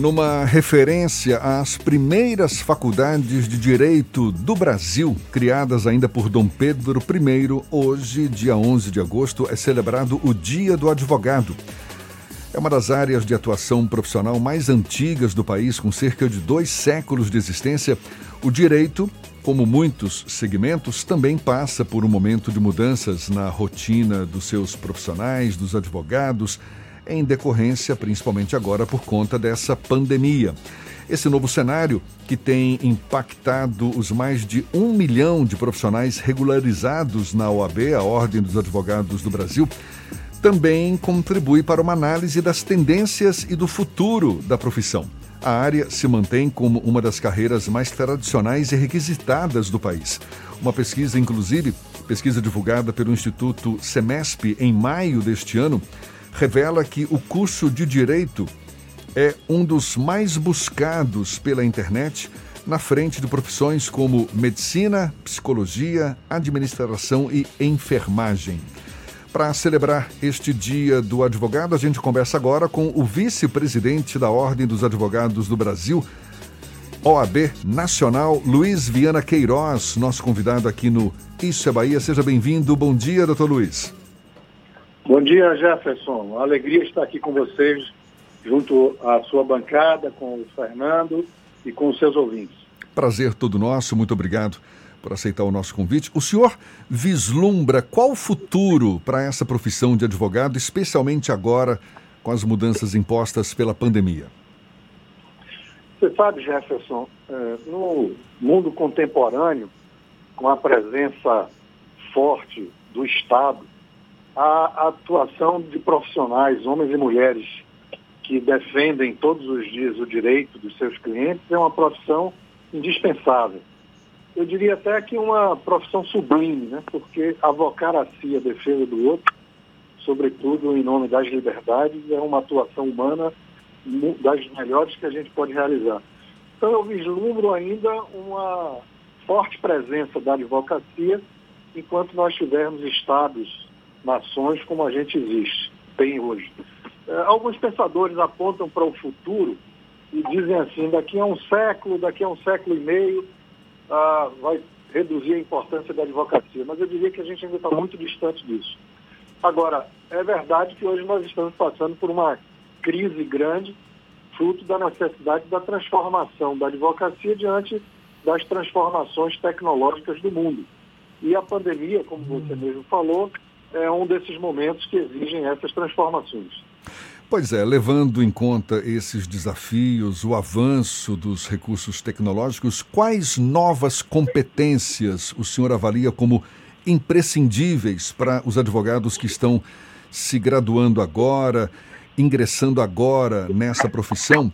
numa referência às primeiras faculdades de direito do Brasil, criadas ainda por Dom Pedro I, hoje, dia 11 de agosto, é celebrado o Dia do Advogado. É uma das áreas de atuação profissional mais antigas do país, com cerca de dois séculos de existência. O direito, como muitos segmentos, também passa por um momento de mudanças na rotina dos seus profissionais, dos advogados em decorrência, principalmente agora, por conta dessa pandemia. Esse novo cenário, que tem impactado os mais de um milhão de profissionais regularizados na OAB, a Ordem dos Advogados do Brasil, também contribui para uma análise das tendências e do futuro da profissão. A área se mantém como uma das carreiras mais tradicionais e requisitadas do país. Uma pesquisa, inclusive, pesquisa divulgada pelo Instituto Semesp em maio deste ano, revela que o curso de Direito é um dos mais buscados pela internet, na frente de profissões como medicina, psicologia, administração e enfermagem. Para celebrar este Dia do Advogado, a gente conversa agora com o vice-presidente da Ordem dos Advogados do Brasil, OAB Nacional, Luiz Viana Queiroz, nosso convidado aqui no Isso é Bahia. Seja bem-vindo. Bom dia, doutor Luiz. Bom dia, Jefferson. Alegria estar aqui com vocês, junto à sua bancada, com o Fernando e com os seus ouvintes. Prazer todo nosso, muito obrigado por aceitar o nosso convite. O senhor vislumbra qual o futuro para essa profissão de advogado, especialmente agora com as mudanças impostas pela pandemia? Você sabe, Jefferson, é, no mundo contemporâneo, com a presença forte do Estado a atuação de profissionais, homens e mulheres, que defendem todos os dias o direito dos seus clientes é uma profissão indispensável. Eu diria até que uma profissão sublime, né? porque avocar a si a defesa do outro, sobretudo em nome das liberdades, é uma atuação humana das melhores que a gente pode realizar. Então eu vislumbro ainda uma forte presença da advocacia enquanto nós tivermos estados nações como a gente existe, tem hoje. É, alguns pensadores apontam para o futuro e dizem assim, daqui a um século, daqui a um século e meio, ah, vai reduzir a importância da advocacia. Mas eu diria que a gente ainda está muito distante disso. Agora, é verdade que hoje nós estamos passando por uma crise grande, fruto da necessidade da transformação da advocacia diante das transformações tecnológicas do mundo. E a pandemia, como você mesmo falou, é um desses momentos que exigem essas transformações. Pois é, levando em conta esses desafios, o avanço dos recursos tecnológicos, quais novas competências o senhor avalia como imprescindíveis para os advogados que estão se graduando agora, ingressando agora nessa profissão,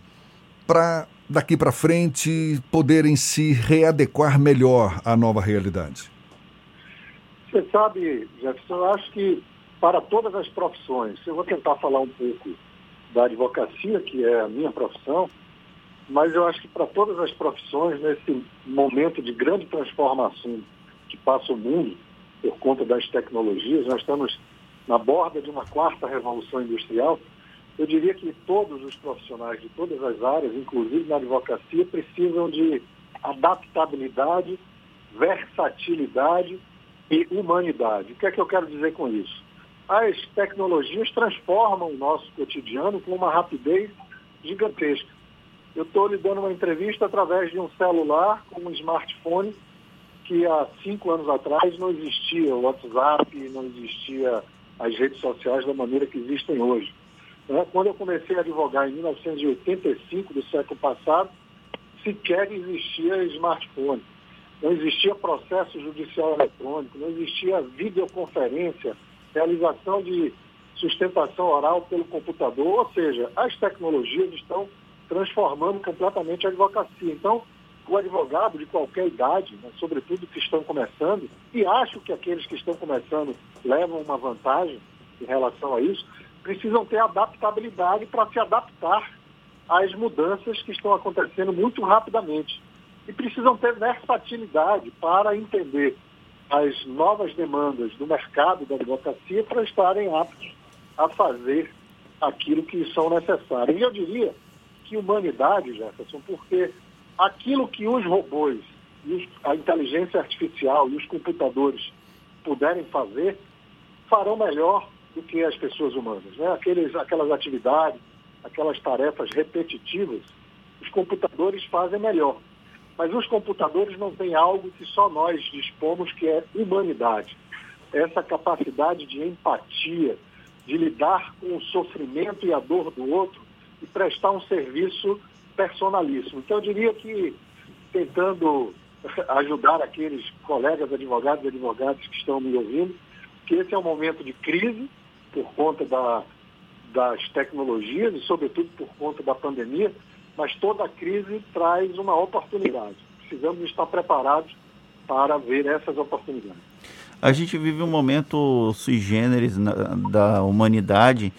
para daqui para frente poderem se readequar melhor à nova realidade? Você sabe, Jefferson, eu acho que para todas as profissões, eu vou tentar falar um pouco da advocacia, que é a minha profissão, mas eu acho que para todas as profissões, nesse momento de grande transformação que passa o mundo por conta das tecnologias, nós estamos na borda de uma quarta revolução industrial. Eu diria que todos os profissionais de todas as áreas, inclusive na advocacia, precisam de adaptabilidade, versatilidade e humanidade. O que é que eu quero dizer com isso? As tecnologias transformam o nosso cotidiano com uma rapidez gigantesca. Eu estou lhe dando uma entrevista através de um celular com um smartphone que há cinco anos atrás não existia o WhatsApp, não existia as redes sociais da maneira que existem hoje. Né? Quando eu comecei a advogar em 1985 do século passado, sequer existia smartphone não existia processo judicial eletrônico, não existia videoconferência, realização de sustentação oral pelo computador, ou seja, as tecnologias estão transformando completamente a advocacia. Então, o advogado de qualquer idade, né, sobretudo que estão começando, e acho que aqueles que estão começando levam uma vantagem em relação a isso, precisam ter adaptabilidade para se adaptar às mudanças que estão acontecendo muito rapidamente e precisam ter versatilidade para entender as novas demandas do mercado da advocacia para estarem aptos a fazer aquilo que são necessários. E eu diria que humanidade, Jefferson, porque aquilo que os robôs, a inteligência artificial e os computadores puderem fazer, farão melhor do que as pessoas humanas. Né? Aqueles, aquelas atividades, aquelas tarefas repetitivas, os computadores fazem melhor. Mas os computadores não têm algo que só nós dispomos, que é humanidade. Essa capacidade de empatia, de lidar com o sofrimento e a dor do outro e prestar um serviço personalíssimo. Então, eu diria que, tentando ajudar aqueles colegas advogados e advogadas que estão me ouvindo, que esse é um momento de crise por conta da, das tecnologias e, sobretudo, por conta da pandemia, mas toda crise traz uma oportunidade. Precisamos estar preparados para ver essas oportunidades. A gente vive um momento sui generis na, da humanidade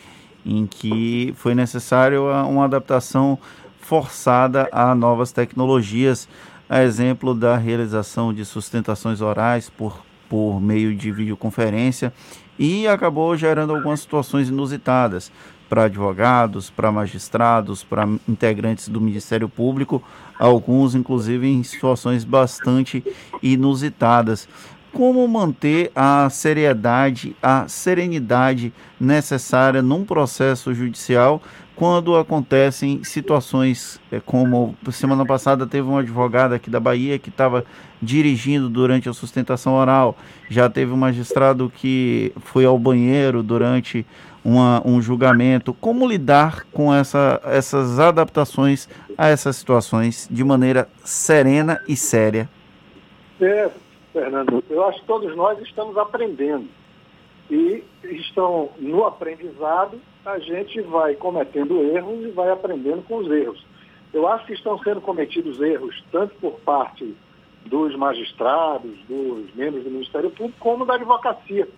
em que foi necessário uma adaptação forçada a novas tecnologias, a exemplo da realização de sustentações orais por, por meio de videoconferência e acabou gerando algumas situações inusitadas para advogados, para magistrados, para integrantes do Ministério Público, alguns inclusive em situações bastante inusitadas. Como manter a seriedade, a serenidade necessária num processo judicial quando acontecem situações é, como semana passada teve um advogado aqui da Bahia que estava dirigindo durante a sustentação oral, já teve um magistrado que foi ao banheiro durante uma, um julgamento. Como lidar com essa, essas adaptações a essas situações de maneira serena e séria? É, Fernando, eu acho que todos nós estamos aprendendo. E estão no aprendizado, a gente vai cometendo erros e vai aprendendo com os erros. Eu acho que estão sendo cometidos erros tanto por parte dos magistrados, dos membros do Ministério Público, como da advocacia.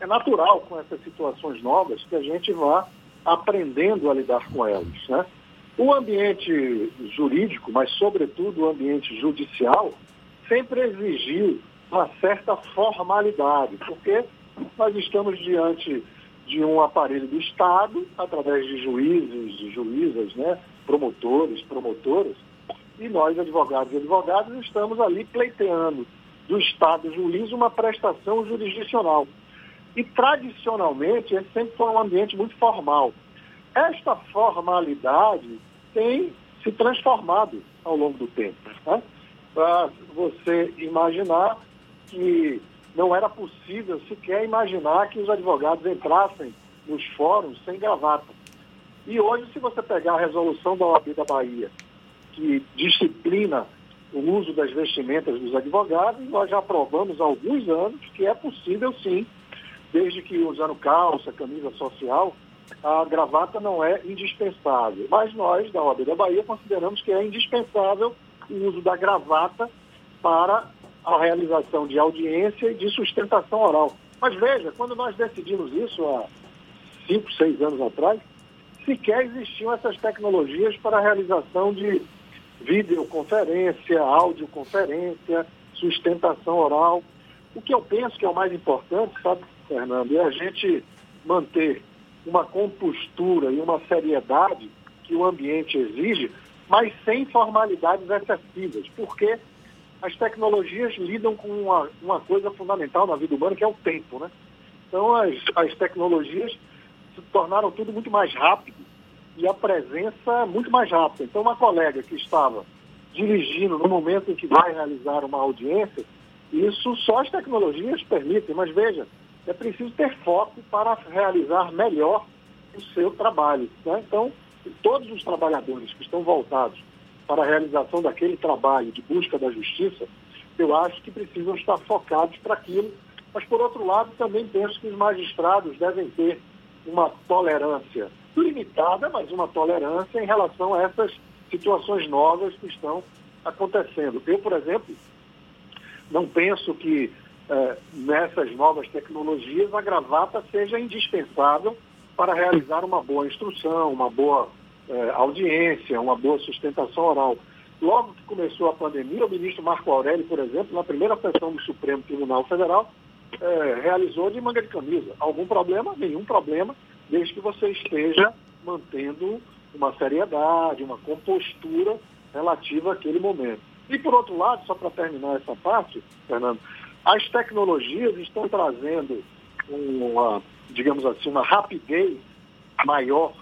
É natural com essas situações novas que a gente vá aprendendo a lidar com elas. Né? O ambiente jurídico, mas sobretudo o ambiente judicial, sempre exigiu uma certa formalidade, porque nós estamos diante de um aparelho do Estado, através de juízes, de juízas, né, promotores, promotoras, e nós, advogados e advogadas, estamos ali pleiteando do Estado juiz uma prestação jurisdicional. E, tradicionalmente, esse sempre foi um ambiente muito formal. Esta formalidade tem se transformado ao longo do tempo. Né? Para você imaginar que não era possível sequer imaginar que os advogados entrassem nos fóruns sem gravata. E hoje, se você pegar a resolução da OAB da Bahia, que disciplina o uso das vestimentas dos advogados, nós já aprovamos há alguns anos que é possível sim, desde que usando calça, camisa social, a gravata não é indispensável. Mas nós, da OAB da Bahia, consideramos que é indispensável o uso da gravata para a realização de audiência e de sustentação oral. Mas veja, quando nós decidimos isso há cinco, seis anos atrás, sequer existiam essas tecnologias para a realização de videoconferência, audioconferência, sustentação oral. O que eu penso que é o mais importante, sabe, Fernando, é a gente manter uma compostura e uma seriedade que o ambiente exige, mas sem formalidades excessivas, porque as tecnologias lidam com uma, uma coisa fundamental na vida humana, que é o tempo. Né? Então, as, as tecnologias se tornaram tudo muito mais rápido e a presença muito mais rápida. Então, uma colega que estava dirigindo no momento em que vai realizar uma audiência, isso só as tecnologias permitem, mas veja, é preciso ter foco para realizar melhor o seu trabalho. Né? Então, todos os trabalhadores que estão voltados para a realização daquele trabalho de busca da justiça, eu acho que precisam estar focados para aquilo. Mas, por outro lado, também penso que os magistrados devem ter uma tolerância limitada, mas uma tolerância em relação a essas situações novas que estão acontecendo. Eu, por exemplo, não penso que eh, nessas novas tecnologias a gravata seja indispensável para realizar uma boa instrução, uma boa eh, audiência, uma boa sustentação oral. Logo que começou a pandemia, o ministro Marco Aurélio, por exemplo, na primeira sessão do Supremo Tribunal Federal, eh, realizou de manga de camisa. Algum problema? Nenhum problema, desde que você esteja mantendo uma seriedade, uma compostura relativa àquele momento. E, por outro lado, só para terminar essa parte, Fernando, as tecnologias estão trazendo uma, digamos assim, uma rapidez maior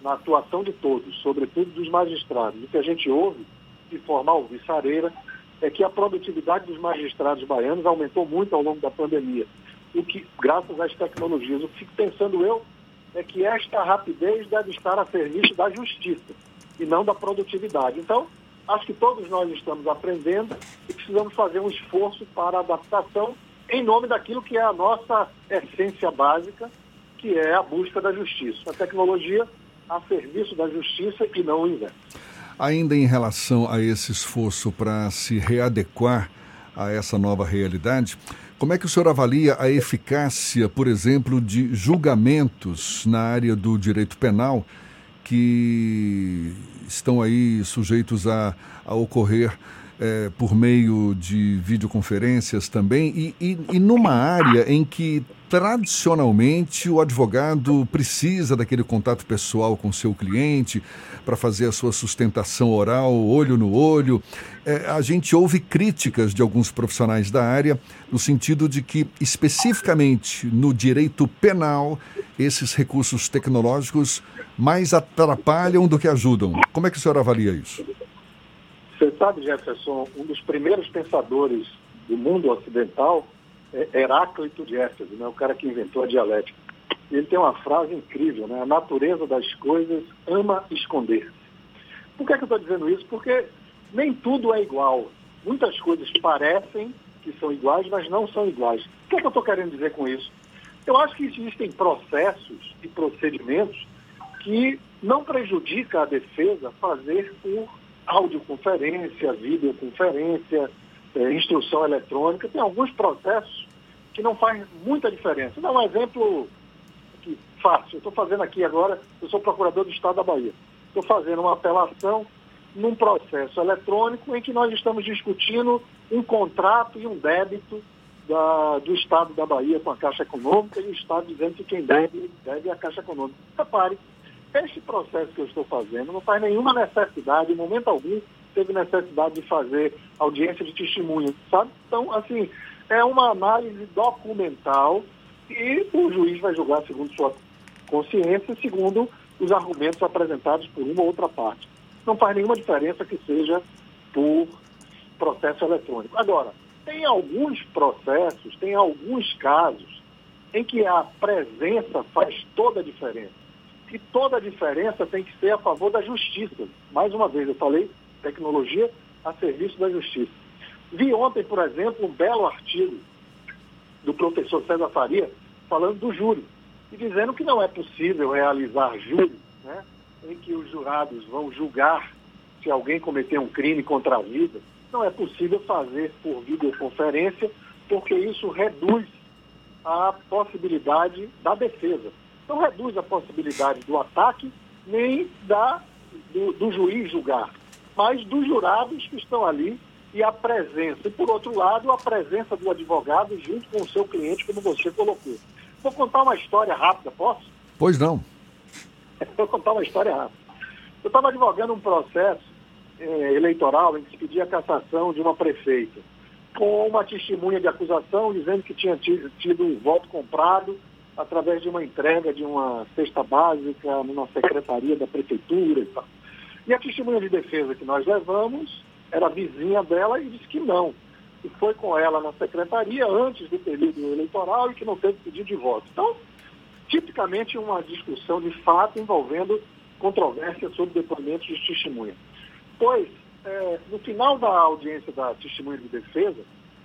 na atuação de todos, sobretudo dos magistrados. O que a gente ouve, de forma alvissareira, é que a produtividade dos magistrados baianos aumentou muito ao longo da pandemia, o que, graças às tecnologias. O que fico pensando eu é que esta rapidez deve estar a serviço da justiça e não da produtividade. Então, acho que todos nós estamos aprendendo e precisamos fazer um esforço para a adaptação em nome daquilo que é a nossa essência básica, que é a busca da justiça. A tecnologia a serviço da justiça e não o inverso. Ainda em relação a esse esforço para se readequar a essa nova realidade, como é que o senhor avalia a eficácia, por exemplo, de julgamentos na área do direito penal que estão aí sujeitos a, a ocorrer é, por meio de videoconferências também, e, e, e numa área em que tradicionalmente o advogado precisa daquele contato pessoal com seu cliente para fazer a sua sustentação oral, olho no olho. É, a gente ouve críticas de alguns profissionais da área no sentido de que, especificamente no direito penal, esses recursos tecnológicos mais atrapalham do que ajudam. Como é que o senhor avalia isso? Você sabe, Jefferson, um dos primeiros pensadores do mundo ocidental Heráclito de Éfeso, né, o cara que inventou a dialética. Ele tem uma frase incrível, né? A natureza das coisas ama esconder-se. Por que, é que eu estou dizendo isso? Porque nem tudo é igual. Muitas coisas parecem que são iguais, mas não são iguais. O que, é que eu estou querendo dizer com isso? Eu acho que existem processos e procedimentos que não prejudica a defesa fazer por audioconferência, videoconferência, é, instrução eletrônica, tem alguns processos que não faz muita diferença. Vou dar um exemplo aqui, fácil. Estou fazendo aqui agora, eu sou procurador do Estado da Bahia. Estou fazendo uma apelação num processo eletrônico em que nós estamos discutindo um contrato e um débito da, do Estado da Bahia com a Caixa Econômica e o Estado dizendo que quem deve, deve é a Caixa Econômica. Repare, este processo que eu estou fazendo não faz nenhuma necessidade, em momento algum, teve necessidade de fazer audiência de testemunha, sabe? Então, assim, é uma análise documental e o juiz vai julgar segundo sua consciência, segundo os argumentos apresentados por uma ou outra parte. Não faz nenhuma diferença que seja por processo eletrônico. Agora, tem alguns processos, tem alguns casos em que a presença faz toda a diferença que toda a diferença tem que ser a favor da justiça. Mais uma vez, eu falei tecnologia a serviço da justiça. Vi ontem, por exemplo, um belo artigo do professor César Faria falando do júri e dizendo que não é possível realizar júri né, em que os jurados vão julgar se alguém cometeu um crime contra a vida. Não é possível fazer por videoconferência porque isso reduz a possibilidade da defesa não reduz a possibilidade do ataque nem da, do, do juiz julgar, mas dos jurados que estão ali e a presença. E, por outro lado, a presença do advogado junto com o seu cliente, como você colocou. Vou contar uma história rápida, posso? Pois não. Vou contar uma história rápida. Eu estava advogando um processo eh, eleitoral em que se pedia a cassação de uma prefeita, com uma testemunha de acusação dizendo que tinha tido, tido um voto comprado através de uma entrega de uma cesta básica numa secretaria da prefeitura e tal. E a testemunha de defesa que nós levamos era vizinha dela e disse que não. E foi com ela na secretaria antes do período eleitoral e que não teve pedido de voto. Então, tipicamente uma discussão de fato envolvendo controvérsia sobre depoimentos de testemunha. Pois, é, no final da audiência da testemunha de defesa,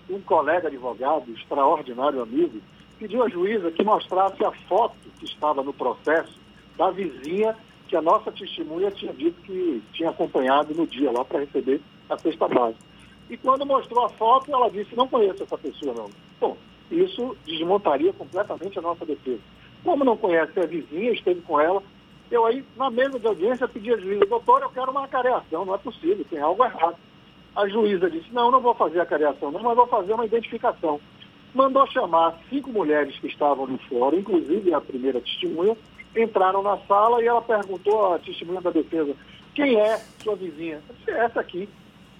um colega advogado, extraordinário amigo, pediu à juíza que mostrasse a foto que estava no processo da vizinha que a nossa testemunha tinha dito que tinha acompanhado no dia lá para receber a cesta básica. E quando mostrou a foto, ela disse, não conheço essa pessoa não. Bom, isso desmontaria completamente a nossa defesa. Como não conhece a vizinha, esteve com ela, eu aí, na mesa de audiência, pedi à juíza, doutor, eu quero uma careação, não é possível, tem algo errado. A juíza disse, não, não vou fazer a careação não, mas vou fazer uma identificação mandou chamar cinco mulheres que estavam no fórum, inclusive a primeira testemunha, entraram na sala e ela perguntou à testemunha da defesa, quem é sua vizinha? Disse, essa aqui.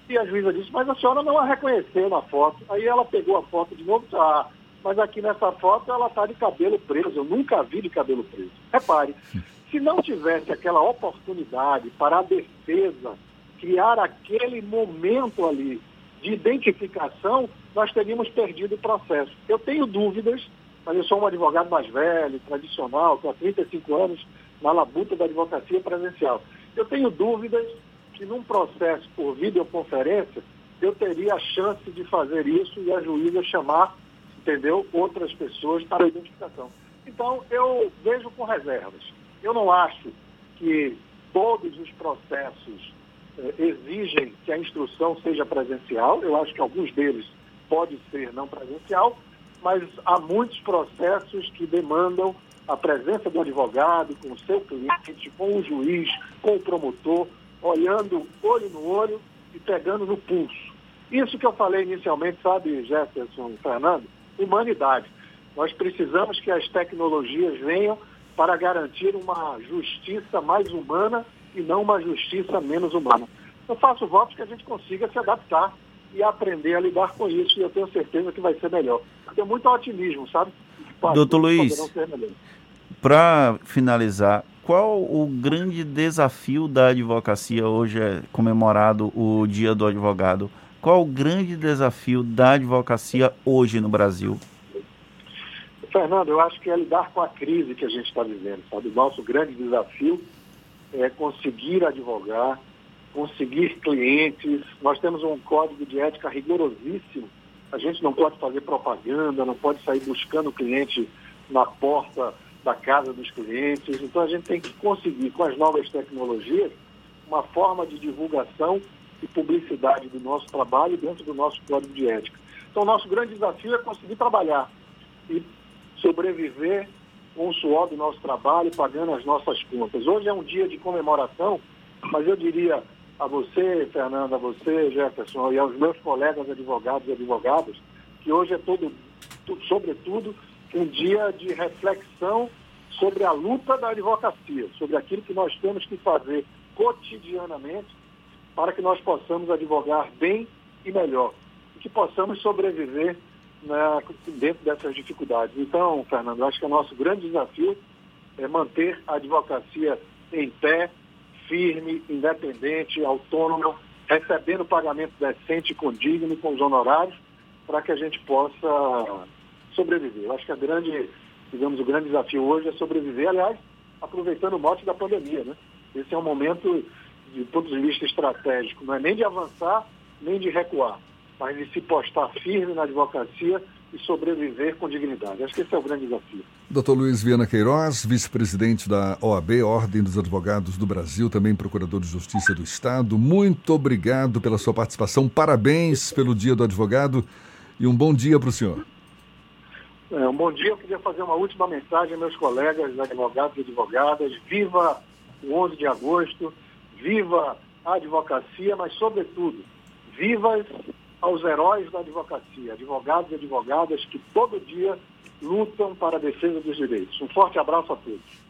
E a juíza disse, mas a senhora não a reconheceu na foto. Aí ela pegou a foto de novo ah, mas aqui nessa foto ela está de cabelo preso. Eu nunca vi de cabelo preso. Repare, se não tivesse aquela oportunidade para a defesa criar aquele momento ali de identificação, nós teríamos perdido o processo. Eu tenho dúvidas, mas eu sou um advogado mais velho, tradicional, estou há 35 anos na labuta da advocacia presencial. Eu tenho dúvidas que num processo por videoconferência eu teria a chance de fazer isso e a juíza chamar, entendeu, outras pessoas para a identificação. Então, eu vejo com reservas. Eu não acho que todos os processos eh, exigem que a instrução seja presencial. Eu acho que alguns deles pode ser não presencial, mas há muitos processos que demandam a presença do advogado com o seu cliente, com o juiz, com o promotor, olhando olho no olho e pegando no pulso. Isso que eu falei inicialmente, sabe, Jefferson Fernando? Humanidade. Nós precisamos que as tecnologias venham para garantir uma justiça mais humana e não uma justiça menos humana. Eu faço votos que a gente consiga se adaptar e aprender a lidar com isso, e eu tenho certeza que vai ser melhor. Eu tenho muito otimismo, sabe? Doutor Luiz, para finalizar, qual o grande desafio da advocacia hoje é comemorado o Dia do Advogado? Qual o grande desafio da advocacia hoje no Brasil? Fernando, eu acho que é lidar com a crise que a gente está vivendo, sabe? O nosso grande desafio é conseguir advogar, conseguir clientes. Nós temos um código de ética rigorosíssimo. A gente não pode fazer propaganda, não pode sair buscando cliente na porta da casa dos clientes. Então a gente tem que conseguir, com as novas tecnologias, uma forma de divulgação e publicidade do nosso trabalho dentro do nosso código de ética. Então o nosso grande desafio é conseguir trabalhar e sobreviver com o suor do nosso trabalho, pagando as nossas contas. Hoje é um dia de comemoração, mas eu diria a você, Fernando, a você, Jefferson, e aos meus colegas advogados e advogadas, que hoje é todo, sobretudo, um dia de reflexão sobre a luta da advocacia, sobre aquilo que nós temos que fazer cotidianamente para que nós possamos advogar bem e melhor, e que possamos sobreviver né, dentro dessas dificuldades. Então, Fernando, acho que o nosso grande desafio é manter a advocacia em pé, firme, independente, autônoma, recebendo pagamento decente, condigno, com os honorários, para que a gente possa sobreviver. Eu acho que a grande, digamos, o grande desafio hoje é sobreviver, aliás, aproveitando o mote da pandemia, né? Esse é um momento, de ponto de vista estratégico, não é nem de avançar, nem de recuar, mas de se postar firme na advocacia e sobreviver com dignidade. Acho que esse é o grande desafio. Dr. Luiz Viana Queiroz, vice-presidente da OAB, Ordem dos Advogados do Brasil, também procurador de Justiça do Estado, muito obrigado pela sua participação, parabéns pelo Dia do Advogado e um bom dia para o senhor. É, um bom dia, eu queria fazer uma última mensagem a meus colegas advogados e advogadas. Viva o 11 de agosto, viva a advocacia, mas, sobretudo, vivas aos heróis da advocacia, advogados e advogadas que todo dia lutam para a defesa dos direitos. Um forte abraço a todos.